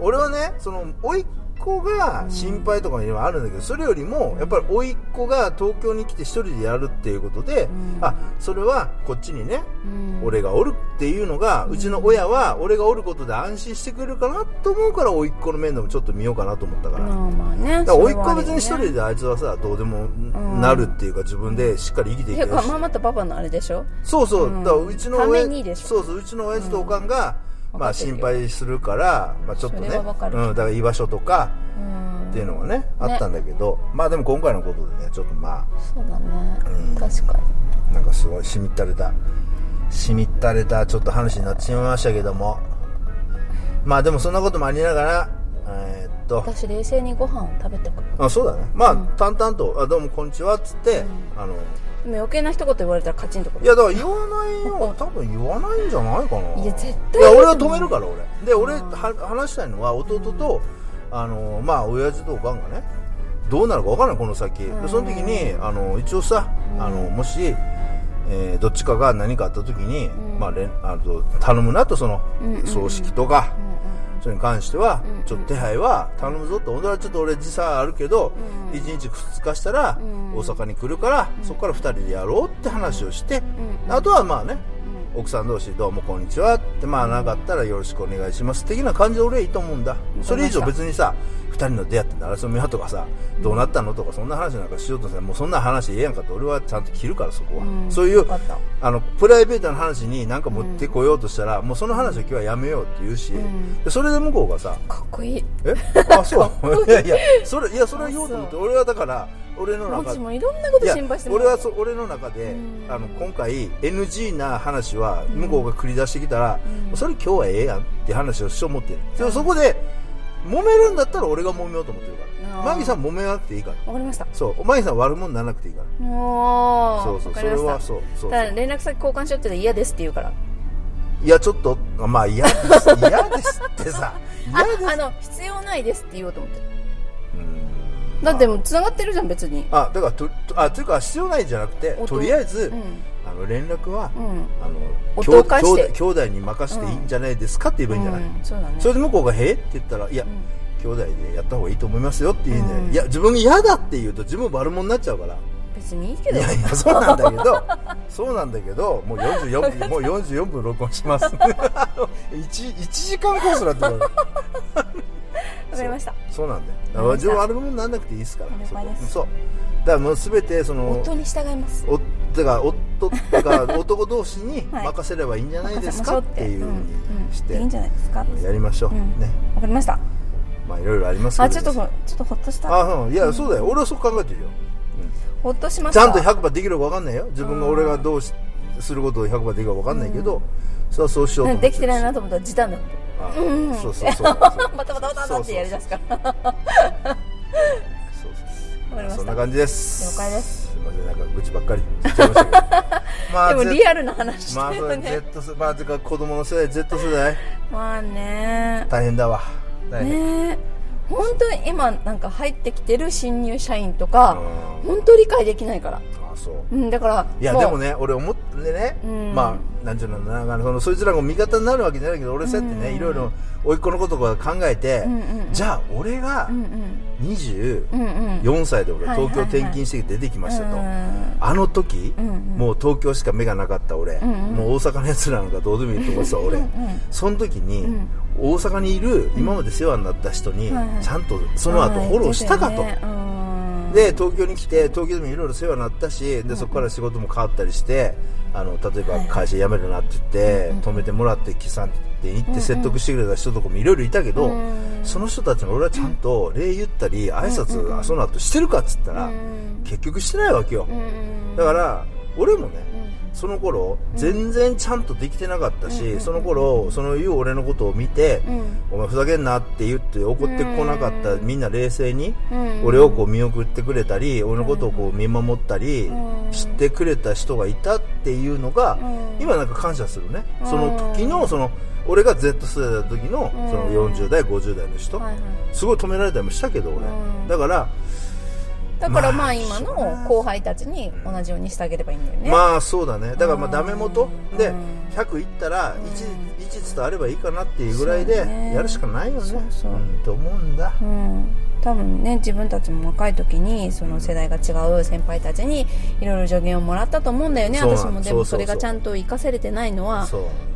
俺はねその甥っ子が心配とかにはあるんだけどそれよりもやっぱり甥っ子が東京に来て一人でやるっていうことで、あそれはこっちにね、うん。俺がおるっていうのがうちの親は俺がおることで安心してくれるかなと思うから甥っ子の面でもちょっと見ようかなと思ったから。まあまあねだから甥っ子は別に一人であいつはさどうでもなるっていうか自分でしっかり生きていけるし。ママとパパのあれでしょ？そうそう、うんだからうちの親そうそううちの親父とおかんが、まあ心配するから、まあ、ちょっとね。うん、だから居場所とかうん。っていうのがね、あったんだけど。まあでも今回のことでねちょっとまそうだね。うん。確かに。あなんかすごいしみったれた。しみったれたちょっと話になってしまいましたけども。まあでもそんなこともありながらえーっと。私冷静にご飯を食べてく。あそうだね。まあ、淡々とあ「どうもこんにちは」っつって、あのでも余計な一言言われたらカチンとくる。いやだから言わないよ多分言わないんじゃないかな。いいや絶い対や俺は止めるから俺。で俺は話したいのは弟とあのまあ親父とおかんがねどうなるか分からないこの先。でその時にあの一応さあのもしえーどっちかが何かあった時に、まあ、連あの頼むなとその葬式とか、それに関しては、ちょっと手配は頼むぞと、本当はちょっと俺時差あるけど、1日2日したら大阪に来るから、そこから2人でやろうって話をして、あとはまあね、奥さん同士どうもこんにちは。って、まあなかったらよろしくお願いします的な感じで俺はいいと思うんだ。それ以上別にさ、2人の出会って争みはとかさ、どうなったのとかそんな話なんかしようとさ、もうそんな話ええやんかって俺はちゃんと切るからそこは。そういうあのプライベートな話に何か持ってこようとしたら、もうその話は今日はやめようって言うし、でそれで向こうがさかっこいい「え？あそう？いやいやそれいやそれは言おうと思って俺はだから俺の中もちもいろんなこと心配しても。俺はそ俺の中で、あの今回 NG な話は向こうが繰り出してきたら、それ今日はええやんって話をしよう思ってる、でもそこで揉めるんだったら俺が揉めようと思ってるから。マギさん揉めなくていいから。わかりました。そう。マギさん悪者にならなくていいから。もうそうそう。それはそうそうただ連絡先交換しようって嫌ですって言うから。いやちょっとまあ嫌です。嫌ですってさ。嫌です。ああの必要ないですって言おうと思ってうんだってもう繋がってるじゃん別に。あだからととあというか必要ないんじゃなくて音？とりあえず、うん。あの連絡は、うん。あの兄弟兄弟に任せていいんじゃないですかって言えばいいんじゃない、うん。そうだね。それで向こうが「へえ?」って言ったら「いや、うん。兄弟でやった方がいいと思いますよ」って言うんで、うん。いや自分が嫌だって言うと自分悪者になっちゃうから。別にいいけど。いやいやそうなんだけど。そうなんだけどもう44分もう44分録音します。1, 1時間コースだってるわかりました。そうなんだよ。だかわからりました自分悪者にならなくていいですから。そう。だからもう全てその夫に従います。おだから夫が男同士に はい。任せればいいんじゃないですか？って。いうふうにして。んんいいんじゃないですか？やりましょう、うん。ね。わかりました。まあいろいろありますけど。あちょっとほちょっとほっとした。あうん。いやそうだよ。俺はそう考えてるよ、ほっとしました。ちゃんと100%できるか分かんないよ。自分が俺がどうしすることを100%できるか分かんないけど、それはそうしようとできてないなと思ったら時短だあうん。そうそうそう。そうバタバタバタってやりだすから。そうそうそんな感じです。了解です。すいません。なんか愚痴ばっかり言っちゃいましたけど。までも Z リアルな話しまあそれてるよね Z 世まあてか子供の世代 Z 世代。まあね。大変だわ。大変、ね本当に今なんか入ってきてる新入社員とかうん。本当理解できないから。あそう。うんだからいやでもね俺思ってね、うん。まあなんていうのかななんかそのそいつらが味方になるわけじゃないけど俺そうやってね、うんいろいろ甥っ子のこととか考えて、うんうんうん。じゃあ俺がうんうん。24うんうん。歳で俺東京転勤して出てきましたと、うんあの時、うんうん。もう東京しか目がなかった俺、んうん。もう大阪のやつらなんかどうでもいいと思ってた俺、その時に、うん。大阪にいる今まで世話になった人に、ちゃんとその後フォローしたかと、はいで東京に来て東京でもいろいろ世話になったしでそこから仕事も変わったりしてあの例えば会社辞めるなって言って、止めてもらって木さんって行って説得してくれた人とかもいろいろいたけど、うん。その人たちに俺はちゃんと礼言ったり挨拶あその後してるかっつったら、うん結局してないわけよ、うんだから俺もね、うんその頃全然ちゃんとできてなかったし、その頃その言う俺のことを見て、うん。お前ふざけんなって言って怒ってこなかったみんな冷静にうん俺をこう見送ってくれたり俺のことをこう見守ったりうん。知ってくれた人がいたっていうのがうん。今なんか感謝するね。うん。その時のその俺が Z 世代だった時のうん。その40代50代の人はいはい。すごい止められたりもしたけど俺。うん。だからだからままああ今の後輩たちに同じようにしてあげればいいんだよね。まあそうだね。だからまあうん。ダメ元？でうん。100いったらん。1, 1伝わればいいかなっていうぐらいでやるしかないよね。そうそう。うんと思うんだ。うん。多分ね自分たちも若い時にその世代が違う先輩たちにいろいろ助言をもらったと思うんだよね。私もでもそれがちゃんと生かせれてないのは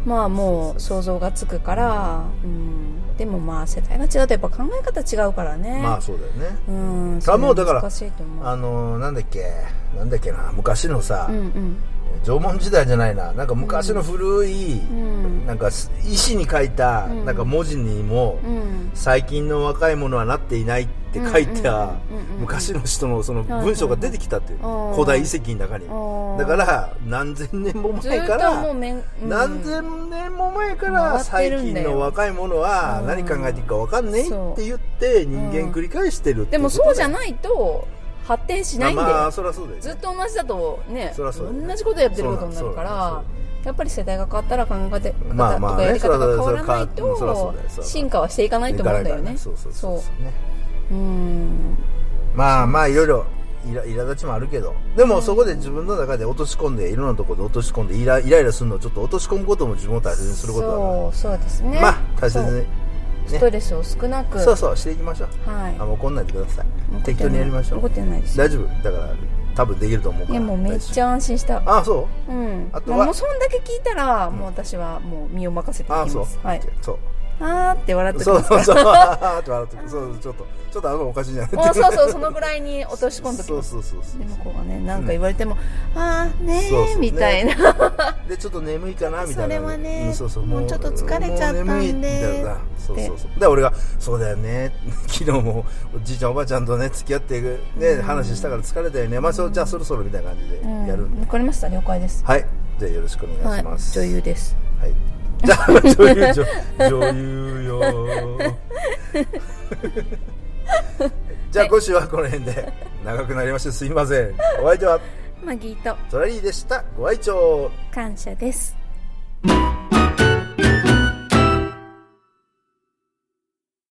まあもう想像がつくから、うん、でもまあ世代が違うとやっぱ考え方違うからね。まあそうだよね。うんあもうだから難しいと思う。あのーなんだっけなんだっけな昔のさ、うんうん縄文時代じゃないな。なんか昔の古い、ん。なんか石に書いた、うん。なんか文字にも、うん。最近の若い者はなっていないって書いた昔の人のその文章が出てきたっていううん。古代遺跡の中に。うん。だから何千年も前から何千年も前から最近の若い者はうん。何考えていくか分かんねえって言って人間繰り返してるってでもそうじゃないと発展しないんだよ、まあそそうずっと同じだとね同じことやってることになるからやっぱり世代が変わったら考え方とかやり方が変わらないと進化はしていかないと思うんだよね。そうそうん。まあまあいろいろイラ苛立ちもあるけど。でもそこで自分の中で落とし込んでいろんなところで落とし込んでイライライラするのをちょっと落とし込むことも自分を大切にすることだそうそうですね。まあ大切にストレスを少なく。そうそうしていきましょう。はい。あもう怒んないでください。適当にやりましょう。怒ってないです。大丈夫。だから多分できると思うから。いやもうめっちゃ安心した。あそう？ん。あとは？もうそんだけ聞いたら、もう私はもう身を任せていきうあそう。ますはいそうあーって笑ってそうますそうそうあーって笑ってるそうちょっとちょっと頭おかしいんじゃない？もうそうそうそのぐらいに落とし込んどきそうそうそうそうで向こうがねなんか言われても、ああねそうそう。ーみたいな、でちょっと眠いかなみたいな。それはねんそうそうもうちょっと疲れちゃったんでそうそうそう。で俺が「そうだよね。昨日もおじいちゃんおばあちゃんとね付き合ってね話したから疲れたよね。まあそうじゃあそろそろ」みたいな感じでうんやるんで、わかりました了解です。はい。じゃあよろしくお願はいいします、女優です。はいじゃあ女優女 女優よ。じゃあ今週はこの辺で。長くなりましてすいません。お相手は？マギーと。トラリーでした。ご愛聴感謝です